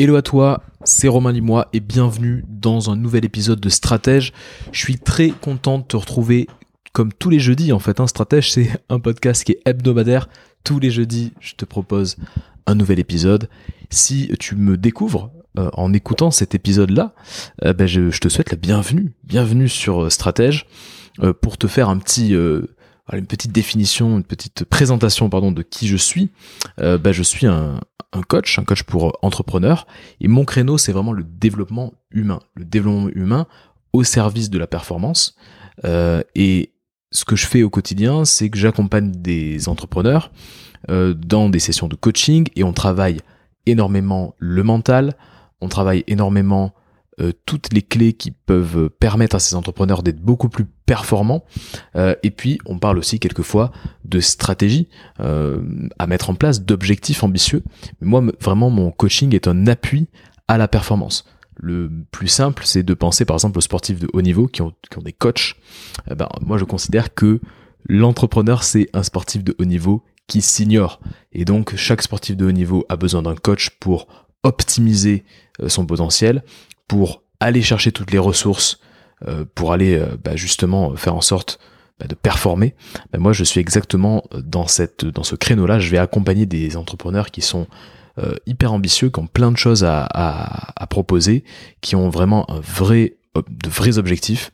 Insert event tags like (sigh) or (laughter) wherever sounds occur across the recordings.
Hello à toi, c'est Romain Limois et bienvenue dans un nouvel épisode de Stratège. Je suis très content de te retrouver comme tous les jeudis en fait. Un Stratège, c'est (laughs) un podcast qui est hebdomadaire. Tous les jeudis, je te propose un nouvel épisode. Si tu me découvres euh, en écoutant cet épisode-là, euh, ben je, te souhaite la bienvenue. Bienvenue sur euh, Stratège pour te faire un petit une petite définition, une petite présentation pardon de qui je suis. Ben, je suis un, un coach, un coach pour entrepreneurs. Et mon créneau, c'est vraiment le développement humain, le développement humain au service de la performance. Euh, et ce que je fais au quotidien, c'est que j'accompagne des entrepreneurs euh, dans des sessions de coaching et on travaille énormément le mental, on travaille énormément euh, toutes les clés qui peuvent permettre à ces entrepreneurs d'être beaucoup plus performants. Euh, et puis, on parle aussi quelquefois de stratégie euh, à mettre en place, d'objectifs ambitieux. Mais moi, vraiment, mon coaching est un appui à la performance. Le plus simple, c'est de penser par exemple aux sportifs de haut niveau qui ont, des coachs. ben, moi, je considère que l'entrepreneur, c'est un sportif de haut niveau qui s'ignore. Et donc, chaque sportif de haut niveau a besoin d'un coach pour optimiser son potentiel, pour aller chercher toutes les ressources, euh, pour aller euh, bah, justement faire en sorte bah, de performer. Bah, moi, je suis exactement dans cette dans ce créneau-là. Je vais accompagner des entrepreneurs qui sont euh, hyper ambitieux, qui ont plein de choses à, à, proposer, qui ont vraiment un vrai de vrais objectifs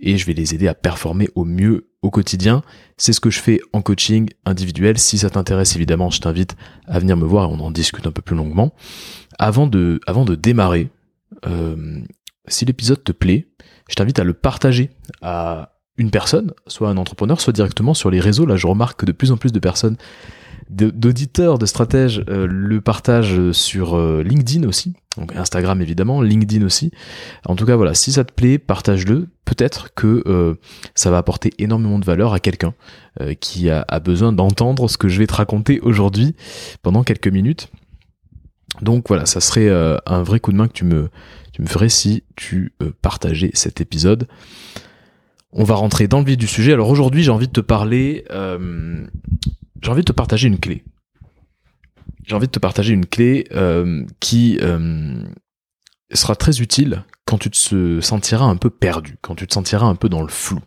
et je vais les aider à performer au mieux au quotidien. C'est ce que je fais en coaching individuel. Si ça t'intéresse, évidemment, je t'invite à venir me voir et on en discute un peu plus longuement. Avant de, avant de démarrer, euh, si l'épisode te plaît, je t'invite à le partager à une personne, soit un entrepreneur, soit directement sur les réseaux. Là, je remarque que de plus en plus de personnes, d'auditeurs, de stratèges, euh, le partagent sur euh, LinkedIn aussi. Donc Instagram évidemment, LinkedIn aussi. En tout cas, voilà, si ça te plaît, partage-le. Peut-être que ça va apporter énormément de valeur à quelqu'un qui a, a besoin d'entendre ce que je vais te raconter aujourd'hui pendant quelques minutes. Donc voilà, ça serait euh, un vrai coup de main que tu me, tu me ferais si tu euh, partageais cet épisode. On va rentrer dans le vif du sujet. Alors aujourd'hui, j'ai envie de te parler, euh, j'ai envie de te partager une clé. J'ai envie de te partager une clé qui sera très utile quand tu te sentiras un peu perdu, quand tu te sentiras un peu dans le flou.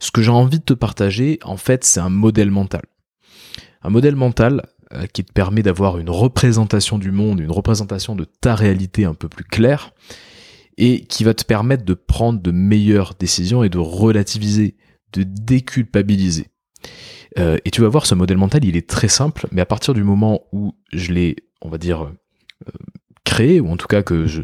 Ce que j'ai envie de te partager, en fait, c'est un modèle mental. Un modèle mental, qui te permet d'avoir une représentation du monde, une représentation de ta réalité un peu plus claire, et qui va te permettre de prendre de meilleures décisions et de relativiser, de déculpabiliser. Euh, et tu vas voir, ce modèle mental, il est très simple, mais à partir du moment où je l'ai, on va dire, euh, créé, ou en tout cas que je,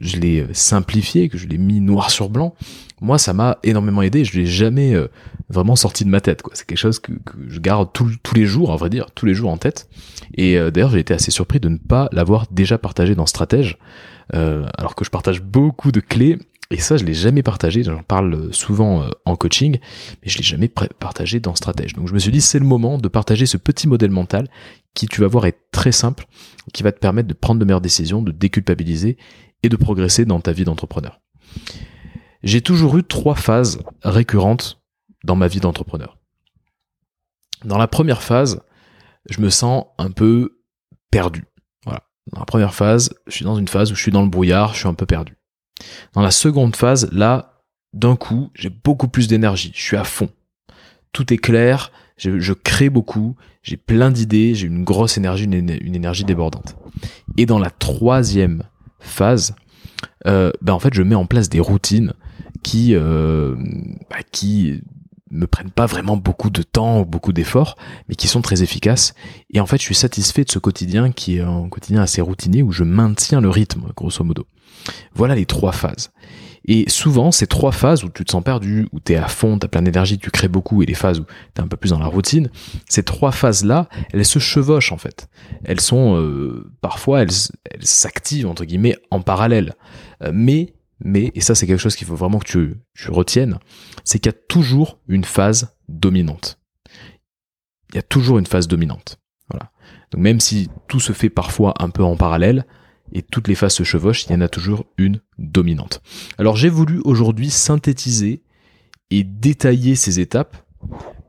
je l'ai simplifié, que je l'ai mis noir sur blanc, moi ça m'a énormément aidé, je l'ai jamais euh, vraiment sorti de ma tête. quoi. C'est quelque chose que, je garde tous les jours, à vrai dire, tous les jours en tête. Et euh, d'ailleurs j'ai été assez surpris de ne pas l'avoir déjà partagé dans Stratège, euh, alors que je partage beaucoup de clés et ça, je l'ai jamais partagé. J'en parle souvent en coaching, mais je l'ai jamais partagé dans Stratège. Donc je me suis dit, c'est le moment de partager ce petit modèle mental qui, tu vas voir, est très simple, qui va te permettre de prendre de meilleures décisions, de déculpabiliser et de progresser dans ta vie d'entrepreneur. J'ai toujours eu trois phases récurrentes dans ma vie d'entrepreneur. Dans la première phase, je me sens un peu perdu. Voilà. Dans la première phase, je suis dans une phase où je suis dans le brouillard, je suis un peu perdu. Dans la seconde phase, là, d'un coup, j'ai beaucoup plus d'énergie, je suis à fond. Tout est clair, je, crée beaucoup, j'ai plein d'idées, j'ai une grosse énergie, une, énergie débordante. Et dans la troisième phase, euh, ben en fait, je mets en place des routines qui, euh, bah, qui me prennent pas vraiment beaucoup de temps ou beaucoup d'efforts, mais qui sont très efficaces. Et en fait, je suis satisfait de ce quotidien qui est un quotidien assez routinier où je maintiens le rythme, grosso modo. Voilà les trois phases. Et souvent, ces trois phases où tu te sens perdu, où tu es à fond, tu as plein d'énergie, tu crées beaucoup, et les phases où tu es un peu plus dans la routine, ces trois phases-là, elles se chevauchent en fait. Elles sont, euh, parfois, elles s'activent, entre guillemets, en parallèle. Euh, mais, mais, et ça c'est quelque chose qu'il faut vraiment que tu, retiennes, c'est qu'il y a toujours une phase dominante. Il y a toujours une phase dominante. Voilà. Donc même si tout se fait parfois un peu en parallèle, et toutes les phases se chevauchent, il y en a toujours une dominante. Alors j'ai voulu aujourd'hui synthétiser et détailler ces étapes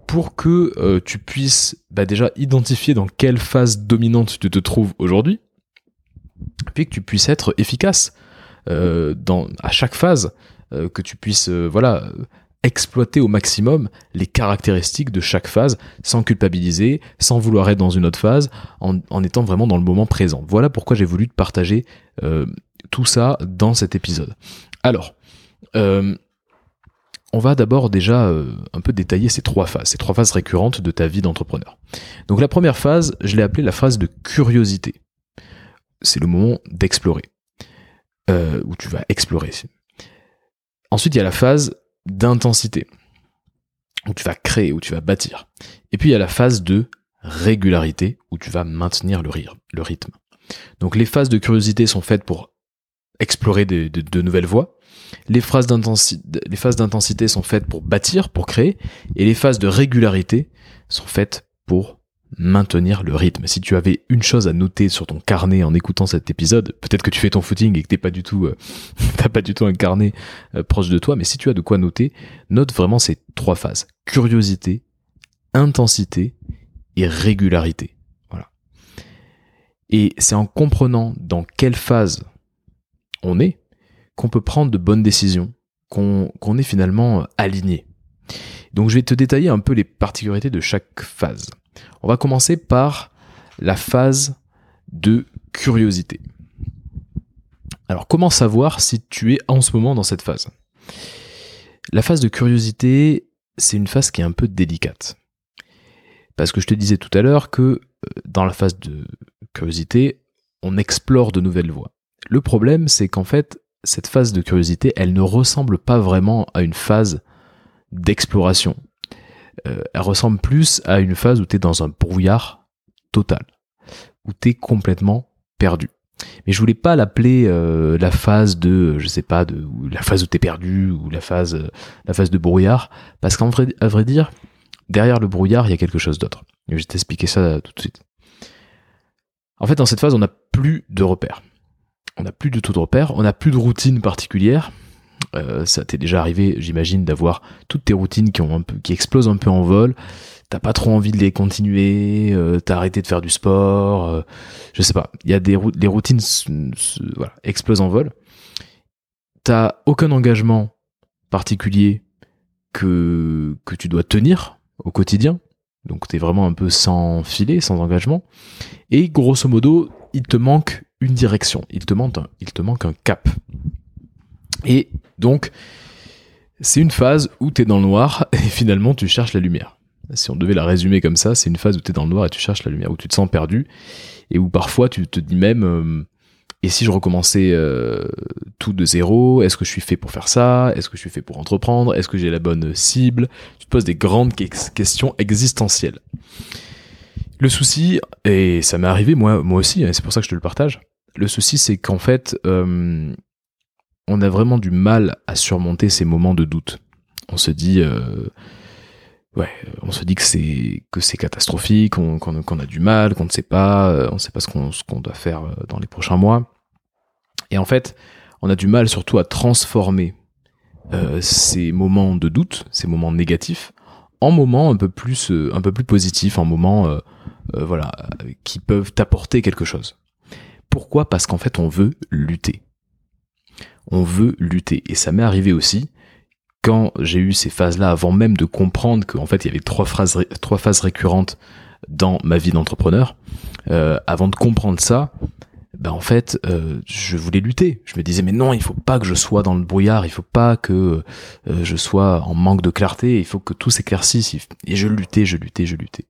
pour que euh, tu puisses bah, déjà identifier dans quelle phase dominante tu te trouves aujourd'hui, puis que tu puisses être efficace dans, à chaque phase, euh, que tu puisses euh, voilà exploiter au maximum les caractéristiques de chaque phase sans culpabiliser, sans vouloir être dans une autre phase, en, en étant vraiment dans le moment présent. Voilà pourquoi j'ai voulu te partager tout ça dans cet épisode. Alors, on va d'abord déjà un peu détailler ces trois phases, ces trois phases récurrentes de ta vie d'entrepreneur. Donc la première phase, je l'ai appelée la phase de curiosité. C'est le moment d'explorer. Euh, où tu vas explorer. Ensuite, il y a la phase d'intensité, où tu vas créer, où tu vas bâtir. Et puis, il y a la phase de régularité, où tu vas maintenir le, le rythme. Donc, les phases de curiosité sont faites pour explorer de, nouvelles voies. Les phases d'intensité sont faites pour bâtir, pour créer. Et les phases de régularité sont faites pour maintenir le rythme. Si tu avais une chose à noter sur ton carnet en écoutant cet épisode, peut-être que tu fais ton footing et que t'es pas du tout, euh, (laughs) t'as pas du tout un carnet euh, proche de toi, mais si tu as de quoi noter, note vraiment ces trois phases curiosité, intensité et régularité. Voilà. Et c'est en comprenant dans quelle phase on est qu'on peut prendre de bonnes décisions, qu'on est finalement aligné. Donc je vais te détailler un peu les particularités de chaque phase. On va commencer par la phase de curiosité. Alors comment savoir si tu es en ce moment dans cette phase? La phase de curiosité, c'est une phase qui est un peu délicate. Parce que je te disais tout à l'heure que euh, dans la phase de curiosité, on explore de nouvelles voies. Le problème, c'est qu'en fait, cette phase de curiosité, elle ne ressemble pas vraiment à une phase d'exploration. Euh, elle ressemble plus à une phase où tu es dans un brouillard total, où tu es complètement perdu. Mais je voulais pas l'appeler euh, la phase de, je sais pas, de la phase où t'es perdu ou la phase, euh, la phase de brouillard, parce qu'en vrai, à vrai dire, derrière le brouillard, il y a quelque chose d'autre. Je vais t'expliquer ça tout de suite. En fait, dans cette phase, on n'a plus de repères. On n'a plus du tout de repères, on n'a plus de routine particulière, euh, ça t'est déjà arrivé, j'imagine, d'avoir toutes tes routines qui un explosent un peu en vol. T'as pas trop envie de les continuer, euh, t'as arrêté de faire du sport, euh, je sais pas. Il y a des les routines voilà, explosent en vol. T'as aucun engagement particulier que tu dois tenir au quotidien. Donc t'es vraiment un peu sans filet, sans engagement. Et grosso modo, il te manque une direction, il te manque il te manque un cap. Et donc, c'est une phase où tu es dans le noir (laughs) et finalement tu cherches la lumière. Si on devait la résumer comme ça, c'est une phase où tu es dans le noir et tu cherches la lumière, où tu te sens perdu et où parfois tu te dis même euh, et si je recommençais euh, tout de zéro, est-ce que je suis fait pour faire ça? Est-ce que je suis fait pour entreprendre? Est-ce que j'ai la bonne cible? Tu te poses des grandes questions existentielles. Le souci, et ça m'est arrivé moi, moi aussi, hein, c'est pour ça que je te le partage, le souci c'est qu'en fait, euh, on a vraiment du mal à surmonter ces moments de doute. On se dit, euh, ouais, on se dit que c'est que c'est catastrophique, qu'on a du mal, qu'on ne sait pas, euh, on ne sait pas ce qu'on doit faire euh, dans les prochains mois. Et en fait, on a du mal surtout à transformer ces moments de doute, ces moments négatifs, en moments un peu plus un peu plus positifs, en moments voilà qui peuvent t'apporter quelque chose. Pourquoi? Parce qu'en fait, on veut lutter on veut lutter. Et ça m'est arrivé aussi quand j'ai eu ces phases-là, avant même de comprendre qu'en fait il y avait trois, trois phases récurrentes dans ma vie d'entrepreneur, euh, avant de comprendre ça, ben en fait, euh, je voulais lutter. Je me disais mais non, il faut pas que je sois dans le brouillard, il faut pas que euh, je sois en manque de clarté, il faut que tout s'éclaircisse. Et je luttais, je luttais, je luttais.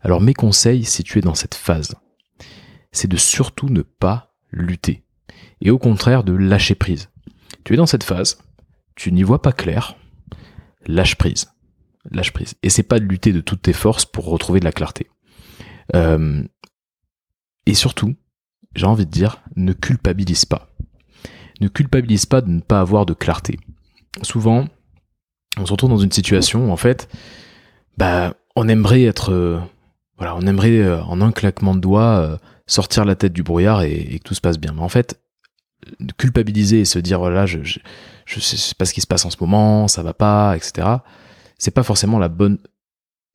Alors mes conseils, si tu es dans cette phase, c'est de surtout ne pas lutter et au contraire de lâcher prise. Tu es dans cette phase, tu n'y vois pas clair, lâche prise. Lâche prise. Et c'est pas de lutter de toutes tes forces pour retrouver de la clarté. Euh, et surtout, j'ai envie de dire, ne culpabilise pas. Ne culpabilise pas de ne pas avoir de clarté. Souvent, on se retrouve dans une situation où en fait, bah, on aimerait être, euh, voilà, on aimerait euh, en un claquement de doigts sortir la tête du brouillard et, et, que tout se passe bien. Mais en fait, culpabiliser et se dire voilà je, je, je sais pas ce qui se passe en ce moment ça va pas etc c'est pas forcément la bonne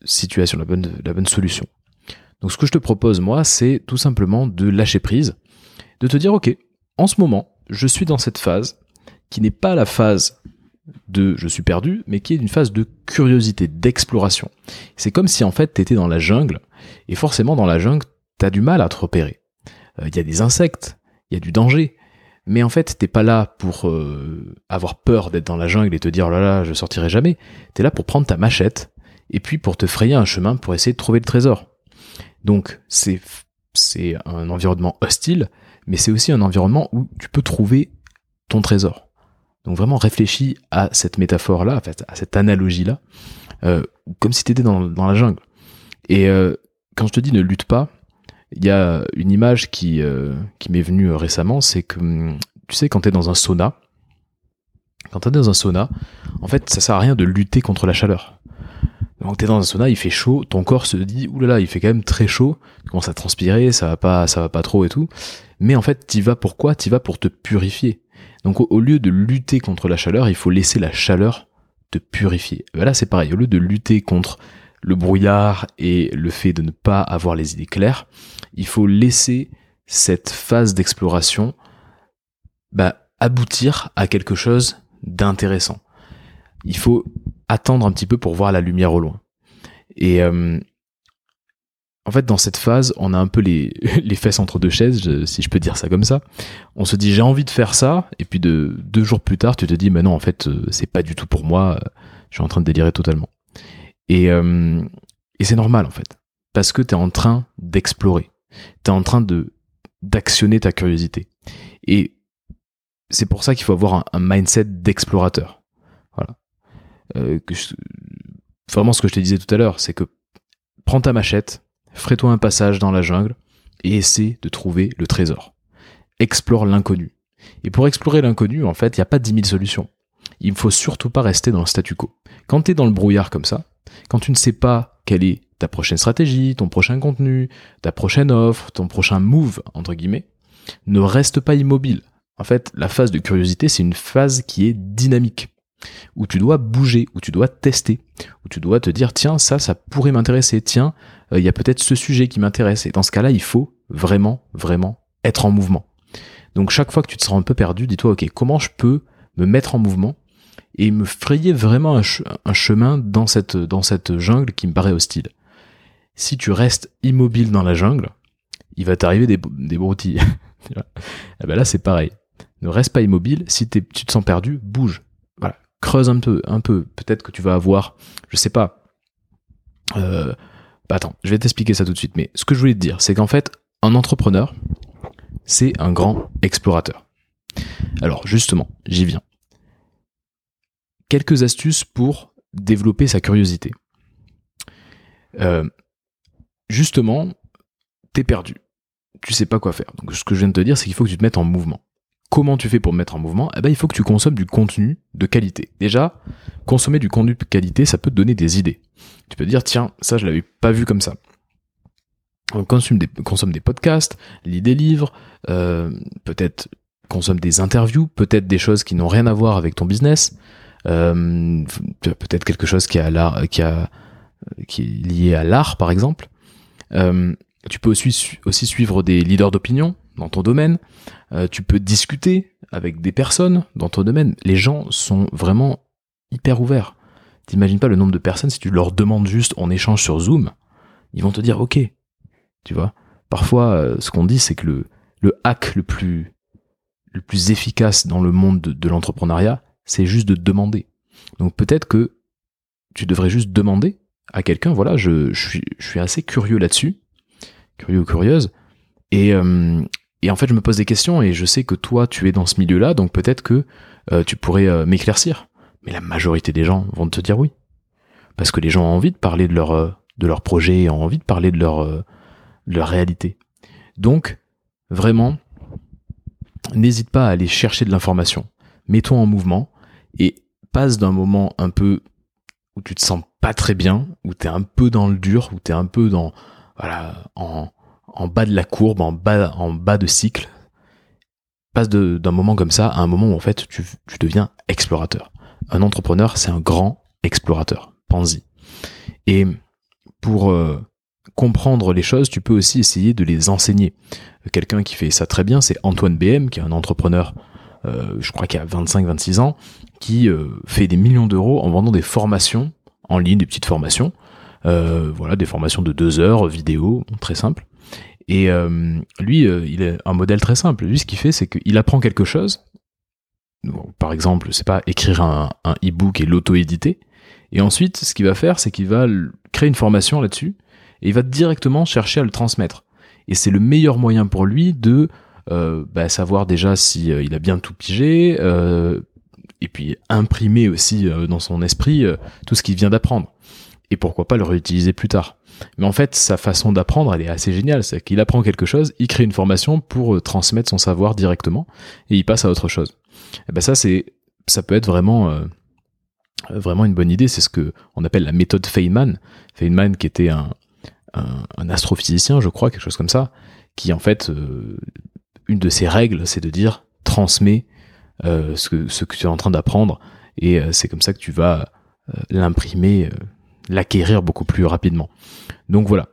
situation la bonne la bonne solution donc ce que je te propose moi c'est tout simplement de lâcher prise de te dire, ok, en ce moment, je suis dans cette phase qui n'est pas la phase de je suis perdu, mais qui est une phase de curiosité, d'exploration. C'est comme si en fait tu étais dans la jungle, et forcément dans la jungle, tu as du mal à te repérer. Il y a des insectes, il y a du danger, mais en fait t'es pas là pour euh, avoir peur d'être dans la jungle et te dire oh là là je sortirai jamais. T'es là pour prendre ta machette et puis pour te frayer un chemin pour essayer de trouver le trésor. Donc c'est c'est un environnement hostile, mais c'est aussi un environnement où tu peux trouver ton trésor. Donc vraiment réfléchis à cette métaphore-là, en fait, à cette analogie-là, euh, comme si tu étais dans, la jungle. Et euh, quand je te dis ne lutte pas, il y a une image qui, euh, m'est venue récemment, c'est que, hum, tu sais, quand tu es dans un sauna, quand tu dans un sauna, en fait, ça sert à rien de lutter contre la chaleur. Donc t'es dans un sauna, il fait chaud, ton corps se dit oulala, il fait quand même très chaud, tu commences à transpirer, ça va pas, ça va pas trop et tout. Mais en fait, t'y vas pourquoi T'y vas pour te purifier. Donc au, lieu de lutter contre la chaleur, il faut laisser la chaleur te purifier. Là, c'est pareil. Au lieu de lutter contre le brouillard et le fait de ne pas avoir les idées claires, il faut laisser cette phase d'exploration bah, aboutir à quelque chose d'intéressant. Il faut attendre un petit peu pour voir la lumière au loin. Et euh, en fait, dans cette phase, on a un peu les, (laughs) les fesses entre deux chaises, si je peux dire ça comme ça. On se dit j'ai envie de faire ça, et puis de deux jours plus tard, tu te dis mais non, en fait, euh, c'est pas du tout pour moi. Je suis en train de délirer totalement. Et, euh, et c'est normal en fait, parce que tu es en train d'explorer, tu es en train de d'actionner ta curiosité. Et c'est pour ça qu'il faut avoir un mindset d'explorateur. Euh, que vraiment ce que je te disais tout à l'heure, c'est que prends ta machette, ferai-toi un passage dans la jungle et essaie de trouver le trésor. Explore l'inconnu. Et pour explorer l'inconnu, en fait, il n'y a pas 10 000 solutions. Il ne faut surtout pas rester dans le statu quo. Quand tu es dans le brouillard comme ça, quand tu ne sais pas quelle est ta prochaine stratégie, ton prochain contenu, ta prochaine offre, ton prochain move, entre guillemets, ne reste pas immobile. En fait, la phase de curiosité, c'est une phase qui est dynamique où tu dois bouger, où tu dois tester, où tu dois te dire tiens ça ça pourrait m'intéresser, tiens euh, il y a peut-être ce sujet qui m'intéresse et dans ce cas-là il faut vraiment vraiment être en mouvement. Donc chaque fois que tu te sens un peu perdu, dis-toi ok comment je peux me mettre en mouvement et me frayer vraiment un, chemin dans cette dans cette jungle qui me paraît hostile. Si tu restes immobile dans la jungle, il va t'arriver des, des broutilles. (laughs) et eh ben là c'est pareil. Ne reste pas immobile. Si tu te sens perdu, bouge creuse un peu, un peu. Peut-être que tu vas avoir, je sais pas. Euh, bah attends, je vais t'expliquer ça tout de suite. Mais ce que je voulais te dire, c'est qu'en fait, un entrepreneur, c'est un grand explorateur. Alors justement, j'y viens. Quelques astuces pour développer sa curiosité. Euh, justement, t'es perdu. Tu sais pas quoi faire. Donc ce que je viens de te dire, c'est qu'il faut que tu te mettes en mouvement. Comment tu fais pour me mettre en mouvement? Eh ben, il faut que tu consommes du contenu de qualité. Déjà, consommer du contenu de qualité, ça peut te donner des idées. Tu peux te dire, tiens, ça, je l'avais pas vu comme ça. On consomme des, podcasts, lis des livres, euh, peut-être consomme des interviews, peut-être des choses qui n'ont rien à voir avec ton business, peut-être quelque chose qui, est lié à l'art, par exemple. Euh, tu peux aussi, suivre des leaders d'opinion dans ton domaine. Euh, tu peux discuter avec des personnes dans ton domaine. Les gens sont vraiment hyper ouverts. T'imagines pas le nombre de personnes, si tu leur demandes juste en échange sur Zoom, ils vont te dire ok. Tu vois? Parfois, euh, ce qu'on dit, c'est que le, hack le plus efficace dans le monde de, l'entrepreneuriat, c'est juste de demander. Donc peut-être que tu devrais juste demander à quelqu'un, voilà, je, je, suis, je suis assez curieux là-dessus, curieux ou curieuse, et, euh, et en fait, je me pose des questions et je sais que toi, tu es dans ce milieu-là, donc peut-être que euh, tu pourrais euh, m'éclaircir. Mais la majorité des gens vont te dire oui. Parce que les gens ont envie de parler de leur, de leur projet, ont envie de parler de leur, leur réalité. Donc, vraiment, n'hésite pas à aller chercher de l'information. Mets-toi en mouvement et passe d'un moment un peu où tu te sens pas très bien, où tu es un peu dans le dur, où tu es un peu dans, voilà, en, bas de la courbe, en bas, en bas de cycle, passe d'un moment comme ça à un moment où en fait tu, deviens explorateur. Un entrepreneur, c'est un grand explorateur. Pense-y. Et pour euh, comprendre les choses, tu peux aussi essayer de les enseigner. Quelqu'un qui fait ça très bien, c'est Antoine BM, qui est un entrepreneur, je crois qu'il a 25-26 ans, qui euh, fait des millions d'euros en vendant des formations en ligne, des petites formations. Euh, voilà, des formations de deux heures, vidéo, très simple. Et lui, il est un modèle très simple. Lui, ce qu'il fait, c'est qu'il apprend quelque chose. par exemple, c'est pas écrire un, un e-book et l'auto-éditer. Et ensuite, ce qu'il va faire, c'est qu'il va créer une formation là-dessus et il va directement chercher à le transmettre. Et c'est le meilleur moyen pour lui de euh, bah, savoir déjà si euh, il a bien tout pigé, euh, et puis imprimer aussi euh, dans son esprit euh, tout ce qu'il vient d'apprendre. Et pourquoi pas le réutiliser plus tard. Mais en fait, sa façon d'apprendre, elle est assez géniale. C'est qu'il apprend quelque chose, il crée une formation pour transmettre son savoir directement, et il passe à autre chose. Et ben ça, c'est, ça peut être vraiment vraiment une bonne idée. C'est ce que on appelle la méthode Feynman. Feynman qui était un, un, astrophysicien, je crois, quelque chose comme ça, qui en fait, euh, une de ses règles, c'est de dire transmets euh, ce, que, tu es en train d'apprendre, et euh, c'est comme ça que tu vas l'imprimer, l'acquérir beaucoup plus rapidement. Donc voilà.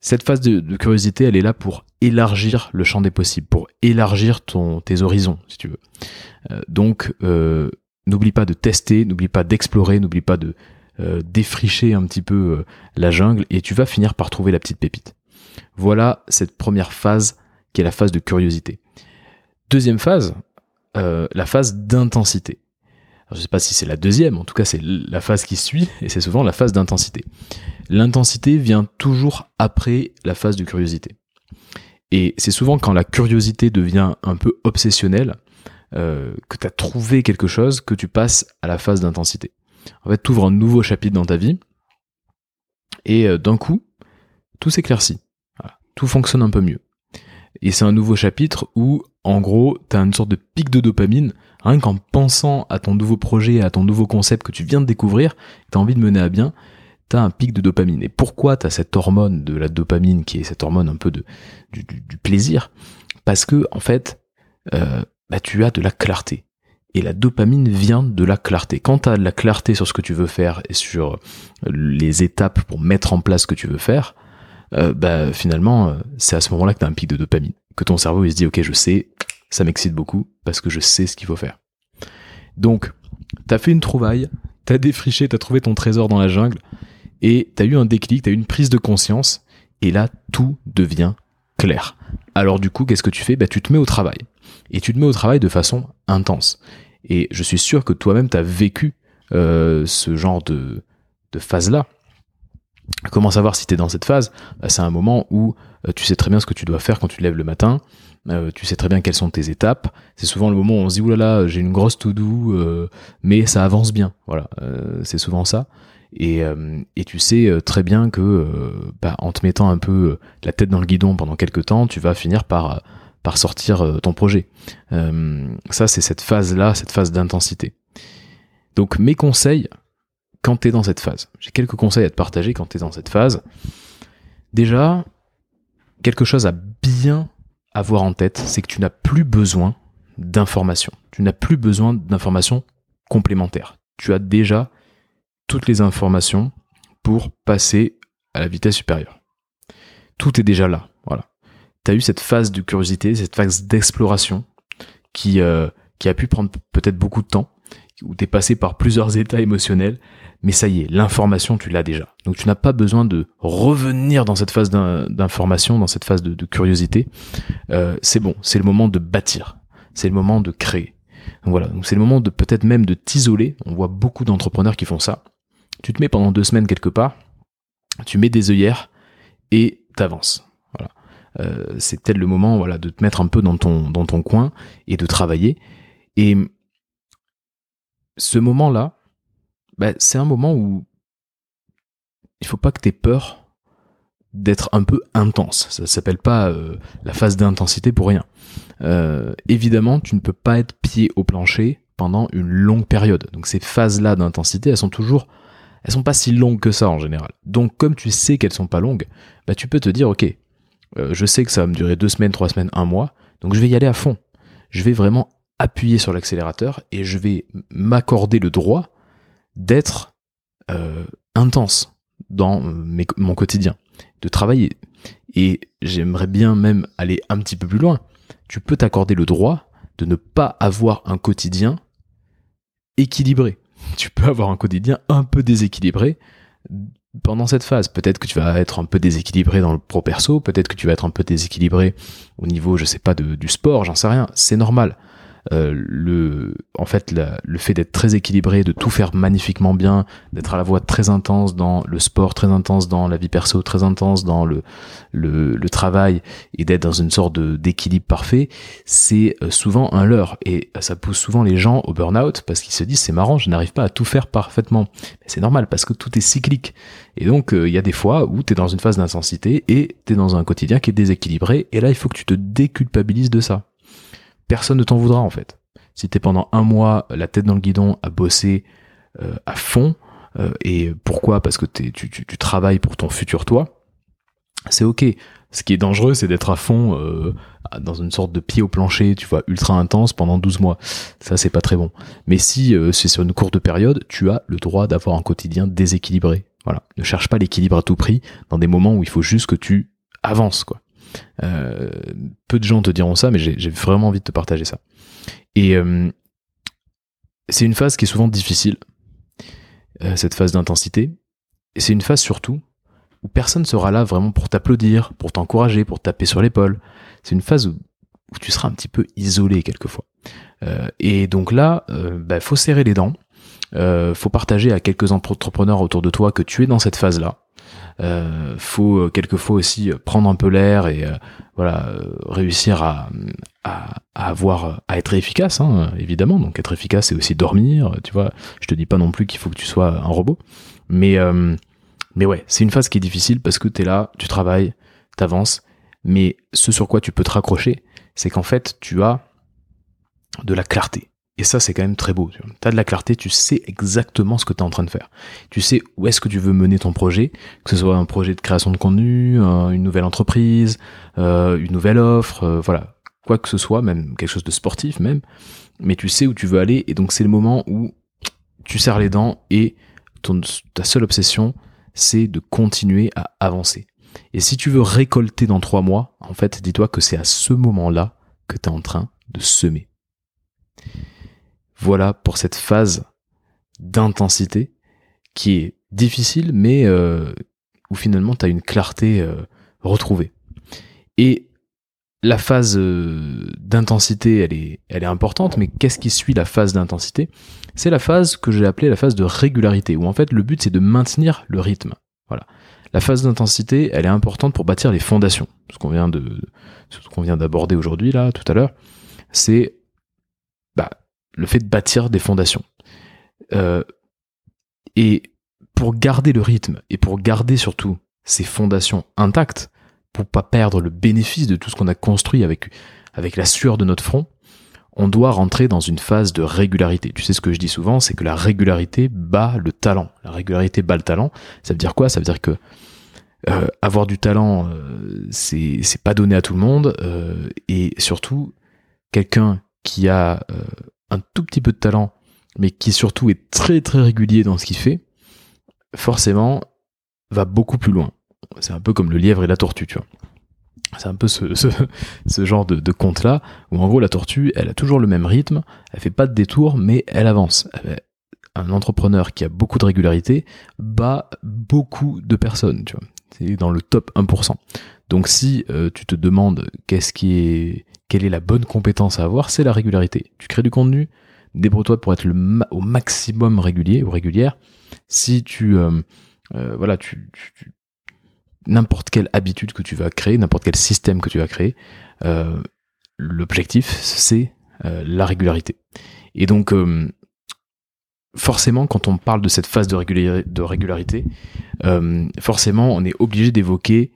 Cette phase de, curiosité, elle est là pour élargir le champ des possibles, pour élargir ton, tes horizons, si tu veux. donc, n'oublie pas de tester, n'oublie pas d'explorer, n'oublie pas de euh, défricher un petit peu euh, la jungle et tu vas finir par trouver la petite pépite. Voilà cette première phase qui est la phase de curiosité. Deuxième phase, euh, la phase d'intensité. Je ne sais pas si c'est la deuxième, en tout cas c'est la phase qui suit, et c'est souvent la phase d'intensité. L'intensité vient toujours après la phase de curiosité. Et c'est souvent quand la curiosité devient un peu obsessionnelle, que tu as trouvé quelque chose, que tu passes à la phase d'intensité. En fait, tu ouvres un nouveau chapitre dans ta vie et euh, d'un coup, tout s'éclaircit. Tout fonctionne un peu mieux. Et c'est un nouveau chapitre où, en gros, tu as une sorte de pic de dopamine, rien qu'en pensant à ton nouveau projet, à ton nouveau concept que tu viens de découvrir, tu as envie de mener à bien, tu as un pic de dopamine. Et pourquoi tu as cette hormone de la dopamine, qui est cette hormone un peu de, du, plaisir? Parce que, en fait, euh, bah, tu as de la clarté. Et la dopamine vient de la clarté. Quand tu as de la clarté sur ce que tu veux faire et sur les étapes pour mettre en place ce que tu veux faire, euh, bah, finalement, euh, c'est à ce moment-là que tu as un pic de dopamine. Que ton cerveau il se dit, ok, je sais, ça m'excite beaucoup parce que je sais ce qu'il faut faire. Donc, tu as fait une trouvaille, tu as défriché, tu as trouvé ton trésor dans la jungle, et tu as eu un déclic, tu as eu une prise de conscience, et là, tout devient clair. Alors du coup, qu'est-ce que tu fais? Bah, Tu te mets au travail. Et tu te mets au travail de façon intense. Et je suis sûr que toi-même, tu as vécu euh, ce genre de, de phase-là. Comment savoir si tu es dans cette phase? Bah, C'est un moment où euh, tu sais très bien ce que tu dois faire quand tu lèves le matin, euh, tu sais très bien quelles sont tes étapes. C'est souvent le moment où on se dit, oulala, j'ai une grosse to-do, mais ça avance bien. Voilà, c'est souvent ça. Et, tu sais très bien que bah, en te mettant un peu la tête dans le guidon pendant quelques temps, tu vas finir par par sortir euh, ton projet. Euh, ça, c'est cette phase-là, cette phase d'intensité. Donc mes conseils, quand tu es dans cette phase, j'ai quelques conseils à te partager quand tu es dans cette phase. Déjà, quelque chose à bien avoir en tête, c'est que tu n'as plus besoin d'informations. Tu n'as plus besoin d'informations complémentaires. Tu as déjà toutes les informations pour passer à la vitesse supérieure. Tout est déjà là. Voilà tu as eu cette phase de curiosité, cette phase d'exploration qui, euh, qui a pu prendre peut-être beaucoup de temps, où tu es passé par plusieurs états émotionnels, mais ça y est, l'information, tu l'as déjà. Donc tu n'as pas besoin de revenir dans cette phase d'information, dans cette phase de, curiosité. Euh, c'est bon, c'est le moment de bâtir, c'est le moment de créer. Voilà, c'est le moment de peut-être même de t'isoler. On voit beaucoup d'entrepreneurs qui font ça. Tu te mets pendant deux semaines quelque part, tu mets des œillères et t'avances. Euh, c'est peut-être le moment voilà, de te mettre un peu dans ton, dans ton coin et de travailler. Et ce moment-là, bah, c'est un moment où il faut pas que tu aies peur d'être un peu intense. Ça s'appelle pas euh, la phase d'intensité pour rien. Euh, évidemment, tu ne peux pas être pied au plancher pendant une longue période. Donc ces phases-là d'intensité, elles sont toujours, elles sont pas si longues que ça en général. Donc comme tu sais qu'elles sont pas longues, bah tu peux te dire ok, euh, je sais que ça va me durer deux semaines, trois semaines, un mois, donc je vais y aller à fond. Je vais vraiment appuyer sur l'accélérateur et je vais m'accorder le droit d'être euh, intense dans mon quotidien. de travailler. Et j'aimerais bien même aller un petit peu plus loin. Tu peux t'accorder le droit de ne pas avoir un quotidien équilibré. Tu peux avoir un quotidien un peu déséquilibré pendant cette phase. Peut-être que tu vas être un peu déséquilibré dans le pro perso, peut-être que tu vas être un peu déséquilibré au niveau, je sais pas, du sport, j'en sais rien. C'est normal. Euh, le, en fait, le fait d'être très équilibré, de tout faire magnifiquement bien, d'être à la fois très intense dans le sport, très intense dans la vie perso, très intense dans le, le, le travail et d'être dans une sorte d'équilibre parfait, c'est euh, souvent un leurre et ça pousse souvent les gens au burn-out parce qu'ils se disent c'est marrant, je n'arrive pas à tout faire parfaitement. C'est normal parce que tout est cyclique. Et donc, euh, il y a des fois où tu es dans une phase d'intensité et tu es dans un quotidien qui est déséquilibré et là, il faut que tu te déculpabilises de ça personne ne t'en voudra en fait. Si t'es pendant un mois la tête dans le guidon à bosser euh, à fond, euh, et pourquoi? Parce que tu, tu, travailles pour ton futur toi, c'est ok. Ce qui est dangereux, c'est d'être à fond euh, dans une sorte de pied au plancher, tu vois, ultra intense pendant 12 mois. Ça, c'est pas très bon. Mais si c'est sur une courte période, tu as le droit d'avoir un quotidien déséquilibré. Voilà. Ne cherche pas l'équilibre à tout prix dans des moments où il faut juste que tu avances, quoi. Euh, peu de gens te diront ça, mais j'ai vraiment envie de te partager ça. Et euh, c'est une phase qui est souvent difficile, euh, cette phase d'intensité. Et c'est une phase surtout où personne sera là vraiment pour t'applaudir, pour t'encourager, pour taper sur l'épaule. C'est une phase où, tu seras un petit peu isolé quelquefois. et donc là, il bah, faut serrer les dents. faut partager à quelques entrepreneurs autour de toi que tu es dans cette phase-là euh, faut euh, quelquefois aussi euh, prendre un peu l'air et voilà réussir à, avoir à être efficace hein, évidemment. Donc être efficace c'est aussi dormir tu vois. Je te dis pas non plus qu'il faut que tu sois un robot. Mais mais ouais c'est une phase qui est difficile parce que tu es là tu travailles t'avances. Mais ce sur quoi tu peux te raccrocher c'est qu'en fait tu as de la clarté et ça, c'est quand même très beau. Tu as de la clarté, tu sais exactement ce que tu es en train de faire. Tu sais où est-ce que tu veux mener ton projet, que ce soit un projet de création de contenu, une nouvelle entreprise, euh, une nouvelle offre, euh, voilà, quoi que ce soit, même quelque chose de sportif même. Mais tu sais où tu veux aller, et donc c'est le moment où tu serres les dents et ta seule obsession, c'est de continuer à avancer. Et si tu veux récolter dans trois mois, en fait, dis-toi que c'est à ce moment-là que tu es en train de semer. Voilà pour cette phase d'intensité qui est difficile, mais euh, où finalement tu as une clarté euh, retrouvée. Et la phase euh, d'intensité, elle est, importante, mais qu'est-ce qui suit la phase d'intensité? C'est la phase que j'ai appelée la phase de régularité, où en fait le but c'est de maintenir le rythme. Voilà. La phase d'intensité, elle est importante pour bâtir les fondations. Ce qu'on vient ce qu'on vient d'aborder aujourd'hui là, tout à l'heure, c'est le fait de bâtir des fondations. Euh, et pour garder le rythme et pour garder surtout ces fondations intactes, pour pas perdre le bénéfice de tout ce qu'on a construit avec, avec la sueur de notre front, on doit rentrer dans une phase de régularité. Tu sais ce que je dis souvent, c'est que la régularité bat le talent. La régularité bat le talent. Ça veut dire quoi? Ça veut dire que euh, avoir du talent, euh, c'est pas donné à tout le monde, euh, et surtout quelqu'un qui a un tout petit peu de talent, mais qui surtout est très très régulier dans ce qu'il fait, forcément va beaucoup plus loin. C'est un peu comme le lièvre et la tortue, tu vois. C'est un peu ce, ce, (laughs) genre de, de conte-là, où en gros la tortue, elle a toujours le même rythme, elle fait pas de détour, mais elle avance. Un entrepreneur qui a beaucoup de régularité bat beaucoup de personnes, tu vois. C'est dans le top 1%. Donc si euh, tu te demandes qu'est-ce qui est quelle est la bonne compétence à avoir, c'est la régularité. Tu crées du contenu, débrouille-toi pour être au maximum régulier ou régulière. Si tu euh, euh, voilà, n'importe quelle habitude que tu vas créer, n'importe quel système que tu vas créer, l'objectif c'est la régularité. Et donc forcément, quand on parle de cette phase de régularité, forcément, on est obligé d'évoquer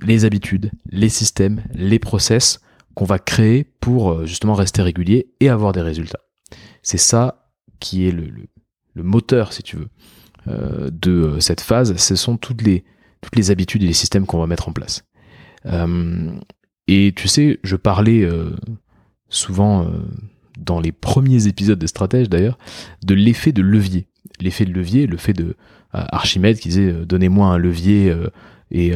les habitudes, les systèmes, les process qu'on va créer pour euh, justement rester régulier et avoir des résultats. C'est ça qui est le, moteur, si tu veux, euh, de euh, cette phase. Ce sont toutes les, toutes les habitudes et les systèmes qu'on va mettre en place. et tu sais, je parlais souvent dans les premiers épisodes de Stratège d'ailleurs, de l'effet de levier. L'effet de levier, le fait de Archimède qui disait donnez-moi un levier et,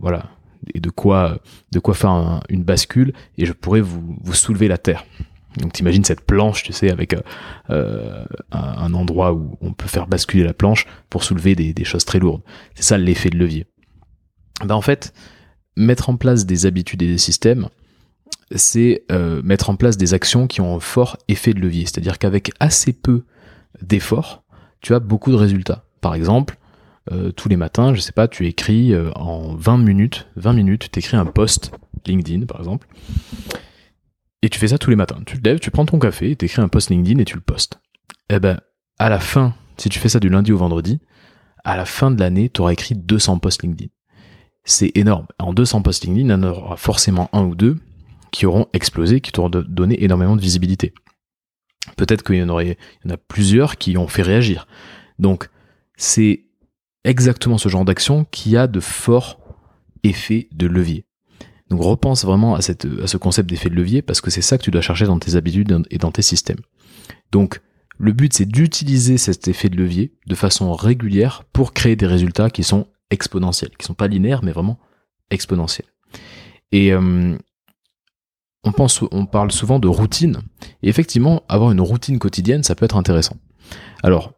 voilà et de quoi de quoi faire une bascule et je pourrais vous, vous soulever la terre. Donc t'imagines cette planche, tu sais, avec euh, un, endroit où on peut faire basculer la planche pour soulever des, choses très lourdes. C'est ça l'effet de levier. Ben en fait, mettre en place des habitudes et des systèmes, c'est euh, mettre en place des actions qui ont un fort effet de levier. C'est-à-dire qu'avec assez peu d'efforts, tu as beaucoup de résultats. Par exemple, euh, tous les matins, je sais pas, tu écris euh, en 20 minutes, 20 minutes, tu écris un post LinkedIn par exemple, et tu fais ça tous les matins. Tu te lèves, tu prends ton café, tu écris un post LinkedIn et tu le postes. Eh ben, à la fin, si tu fais ça du lundi au vendredi, à la fin de l'année, tu auras écrit 200 posts LinkedIn. C'est énorme. En 200 posts LinkedIn, il y en aura forcément un ou deux qui auront explosé, qui t'auront donné énormément de visibilité. Peut-être qu'il y en aurait, il y en a plusieurs qui ont fait réagir. Donc, c'est exactement ce genre d'action qui a de forts effets de levier. Donc repense vraiment à, cette, à ce concept d'effet de levier parce que c'est ça que tu dois chercher dans tes habitudes et dans tes systèmes. Donc le but c'est d'utiliser cet effet de levier de façon régulière pour créer des résultats qui sont exponentiels, qui sont pas linéaires mais vraiment exponentiels. Et euh, on, pense, on parle souvent de routine. Et effectivement, avoir une routine quotidienne, ça peut être intéressant. Alors,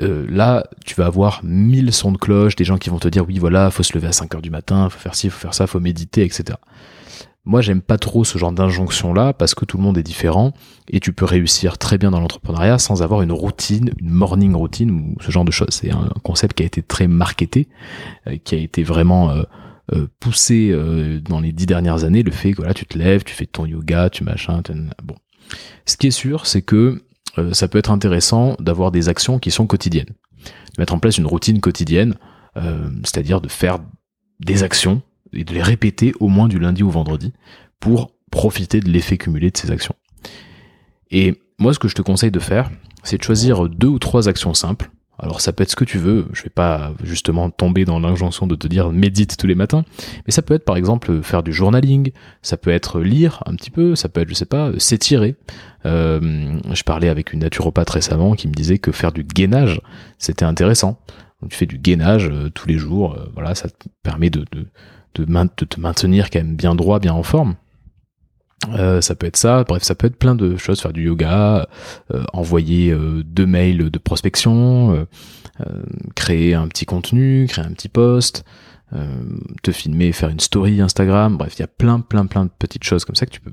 euh, là, tu vas avoir mille sons de cloche, des gens qui vont te dire oui, voilà, faut se lever à 5 heures du matin, faut faire ci, faut faire ça, faut méditer, etc. Moi, j'aime pas trop ce genre d'injonction là parce que tout le monde est différent et tu peux réussir très bien dans l'entrepreneuriat sans avoir une routine, une morning routine ou ce genre de choses. C'est un concept qui a été très marketé, euh, qui a été vraiment euh, poussé dans les dix dernières années, le fait que tu te lèves, tu fais ton yoga, tu machin, bon. Ce qui est sûr, c'est que euh, ça peut être intéressant d'avoir des actions qui sont quotidiennes, de mettre en place une routine quotidienne, c'est-à-dire de faire des actions et de les répéter au moins du lundi au vendredi pour profiter de l'effet cumulé de ces actions. Et moi, ce que je te conseille de faire, c'est de choisir deux ou trois actions simples alors ça peut être ce que tu veux, je vais pas justement tomber dans l'injonction de te dire médite tous les matins, mais ça peut être par exemple faire du journaling, ça peut être lire un petit peu, ça peut être je sais pas s'étirer. Euh, je parlais avec une naturopathe récemment qui me disait que faire du gainage c'était intéressant. Tu fais du gainage euh, tous les jours, euh, voilà, ça te permet de, de te maintenir quand même bien droit, bien en forme. Euh, ça peut être ça, bref, ça peut être plein de choses, faire du yoga, euh, envoyer euh, deux mails de prospection, créer un petit contenu, créer un petit post, te filmer, faire une story Instagram, bref, il y a plein, plein, plein de petites choses comme ça que tu peux,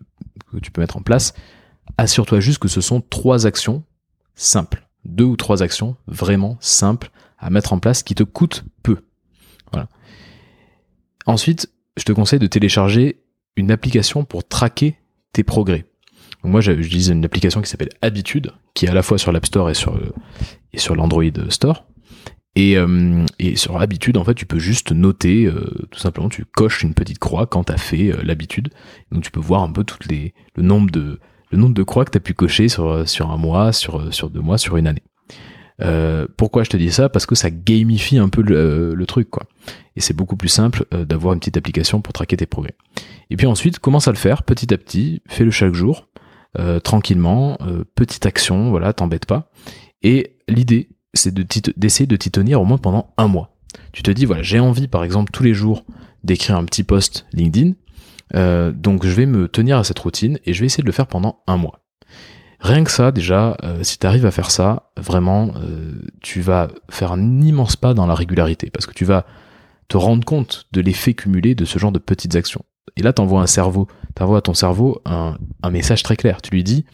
que tu peux mettre en place. Assure-toi juste que ce sont trois actions simples, deux ou trois actions vraiment simples à mettre en place qui te coûtent peu. Voilà. Ensuite, je te conseille de télécharger une application pour traquer tes progrès. moi, j'utilise une application qui s'appelle Habitude, qui est à la fois sur l'App Store et sur, et sur l'Android Store. Et, euh, et, sur Habitude, en fait, tu peux juste noter, euh, tout simplement, tu coches une petite croix quand tu as fait euh, l'habitude. Donc tu peux voir un peu toutes les, le nombre de, le nombre de croix que tu as pu cocher sur, sur un mois, sur, sur deux mois, sur une année. Pourquoi je te dis ça? Parce que ça gamifie un peu le, truc, quoi. Et c'est beaucoup plus simple euh, d'avoir une petite application pour traquer tes progrès. Et puis ensuite, commence à le faire petit à petit, fais-le chaque jour, euh, tranquillement, petite action, voilà, t'embête pas. Et l'idée, c'est d'essayer de t'y tenir au moins pendant un mois. Tu te dis, voilà, j'ai envie, par exemple, tous les jours d'écrire un petit post LinkedIn, donc je vais me tenir à cette routine et je vais essayer de le faire pendant un mois. Rien que ça, déjà, euh, si tu arrives à faire ça, vraiment, euh, tu vas faire un immense pas dans la régularité, parce que tu vas te rendre compte de l'effet cumulé de ce genre de petites actions. Et là, t'envoies un cerveau, t'envoies à ton cerveau un, message très clair. Tu lui dis,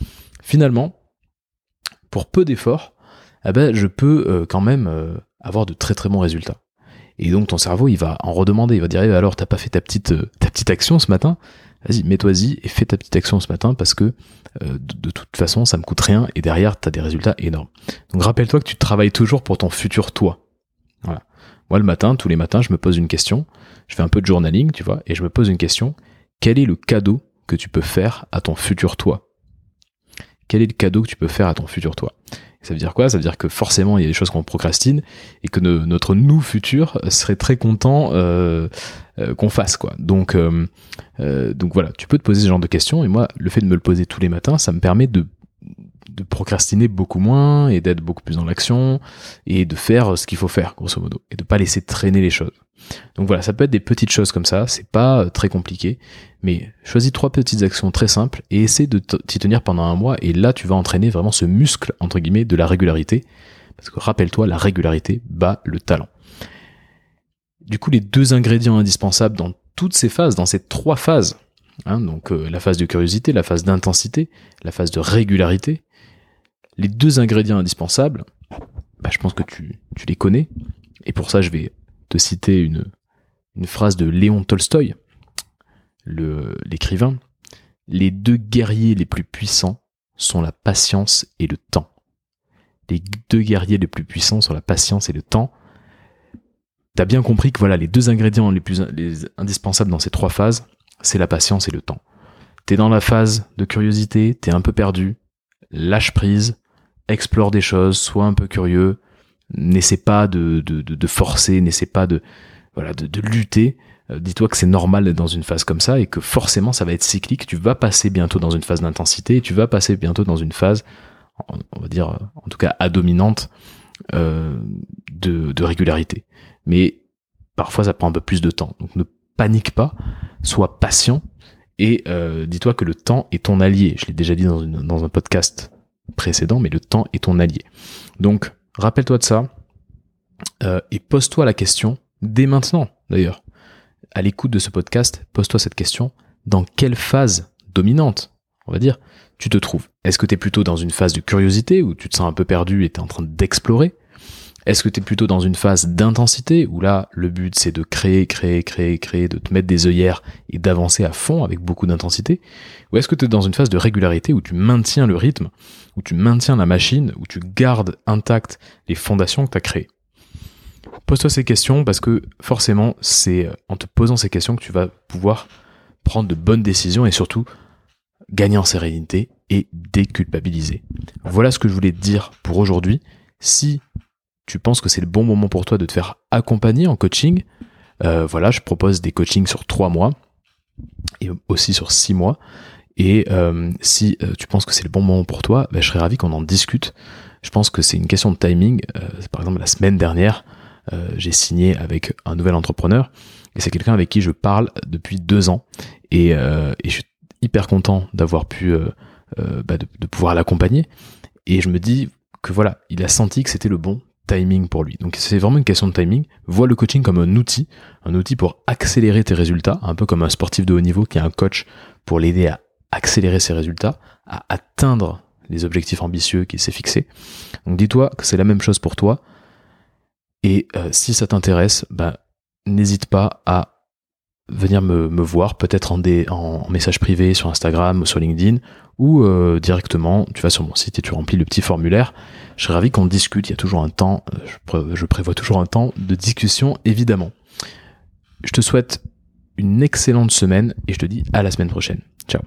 finalement, pour peu d'efforts, eh ben, je peux euh, quand même avoir de très très bons résultats. Et donc ton cerveau, il va en redemander, il va dire, eh, alors t'as pas fait ta petite, petite action ce matin? Vas-y, mets-toi-y et fais ta petite action ce matin parce que euh, de, toute façon, ça me coûte rien et derrière, tu as des résultats énormes. Donc rappelle-toi que tu travailles toujours pour ton futur toi. Voilà. Moi, le matin, tous les matins, je me pose une question. Je fais un peu de journaling, tu vois, et je me pose une question. Quel est le cadeau que tu peux faire à ton futur toi? Quel est le cadeau que tu peux faire à ton futur toi? Ça veut dire quoi? Ça veut dire que forcément il y a des choses qu'on procrastine et que notre nous futur serait très content euh, euh, qu'on fasse quoi. Donc euh, donc voilà, tu peux te poser ce genre de questions et moi le fait de me le poser tous les matins, ça me permet de de procrastiner beaucoup moins et d'être beaucoup plus dans l'action et de faire ce qu'il faut faire grosso modo et de pas laisser traîner les choses. Donc voilà, ça peut être des petites choses comme ça, c'est pas euh, très compliqué, mais choisis trois petites actions très simples et essaie de t'y tenir pendant un mois et là tu vas entraîner vraiment ce muscle entre guillemets de la régularité parce que rappelle-toi, la régularité bat le talent. Du coup, les deux ingrédients indispensables dans toutes ces phases, dans ces trois phases, hein, donc euh, la phase de curiosité, la phase d'intensité, la phase de régularité, les deux ingrédients indispensables, bah, je pense que tu, tu les connais. Et pour ça, je vais te citer une, une phrase de Léon Tolstoï, l'écrivain. Les deux guerriers les plus puissants sont la patience et le temps. Les deux guerriers les plus puissants sont la patience et le temps. T'as bien compris que voilà, les deux ingrédients les plus indispensables dans ces trois phases, c'est la patience et le temps. T'es dans la phase de curiosité, t'es un peu perdu, lâche prise, explore des choses, sois un peu curieux, n'essaie pas de, de, de, forcer, n'essaie pas de, voilà, de, de lutter. Euh, dis-toi que c'est normal d'être dans une phase comme ça et que forcément ça va être cyclique. Tu vas passer bientôt dans une phase d'intensité et tu vas passer bientôt dans une phase, on va dire, en tout cas, à dominante euh, de, de régularité. Mais parfois ça prend un peu plus de temps. Donc ne panique pas, sois patient et euh, dis-toi que le temps est ton allié. Je l'ai déjà dit dans, un podcast précédent, mais le temps est ton allié. Donc rappelle-toi de ça euh, et pose-toi la question dès maintenant d'ailleurs. À l'écoute de ce podcast, pose-toi cette question dans quelle phase dominante, on va dire, tu te trouves? Est-ce que tu es plutôt dans une phase de curiosité où tu te sens un peu perdu et tu es en train d'explorer? Est-ce que tu es plutôt dans une phase d'intensité où là le but c'est de créer, créer, créer, créer, de te mettre des œillères et d'avancer à fond avec beaucoup d'intensité? Ou est-ce que tu es dans une phase de régularité où tu maintiens le rythme, où tu maintiens la machine, où tu gardes intactes les fondations que tu as créées? Pose-toi ces questions parce que forcément c'est euh, en te posant ces questions que tu vas pouvoir prendre de bonnes décisions et surtout gagner en sérénité et déculpabiliser. Voilà ce que je voulais te dire pour aujourd'hui. Si tu penses que c'est le bon moment pour toi de te faire accompagner en coaching, euh, voilà, je propose des coachings sur trois mois et aussi sur six mois. Et euh, si euh, tu penses que c'est le bon moment pour toi, ben, je serais ravi qu'on en discute. Je pense que c'est une question de timing. par exemple, la semaine dernière, j'ai signé avec un nouvel entrepreneur et c'est quelqu'un avec qui je parle depuis deux ans et, je suis hyper content d'avoir pu bah, de pouvoir l'accompagner. Et je me dis que voilà, il a senti que c'était le bon timing pour lui. Donc c'est vraiment une question de timing. Vois le coaching comme un outil, un outil pour accélérer tes résultats, un peu comme un sportif de haut niveau qui a un coach pour l'aider à accélérer ses résultats, à atteindre les objectifs ambitieux qu'il s'est fixés. Donc dis-toi que c'est la même chose pour toi. Et euh, si ça t'intéresse, bah, n'hésite pas à venir me, voir, peut-être en, en, message privé sur Instagram ou sur LinkedIn, ou euh, directement, tu vas sur mon site et tu remplis le petit formulaire. Je serais ravi qu'on discute, il y a toujours un temps, euh, je prévois toujours un temps de discussion, évidemment. Je te souhaite une excellente semaine et je te dis à la semaine prochaine. Ciao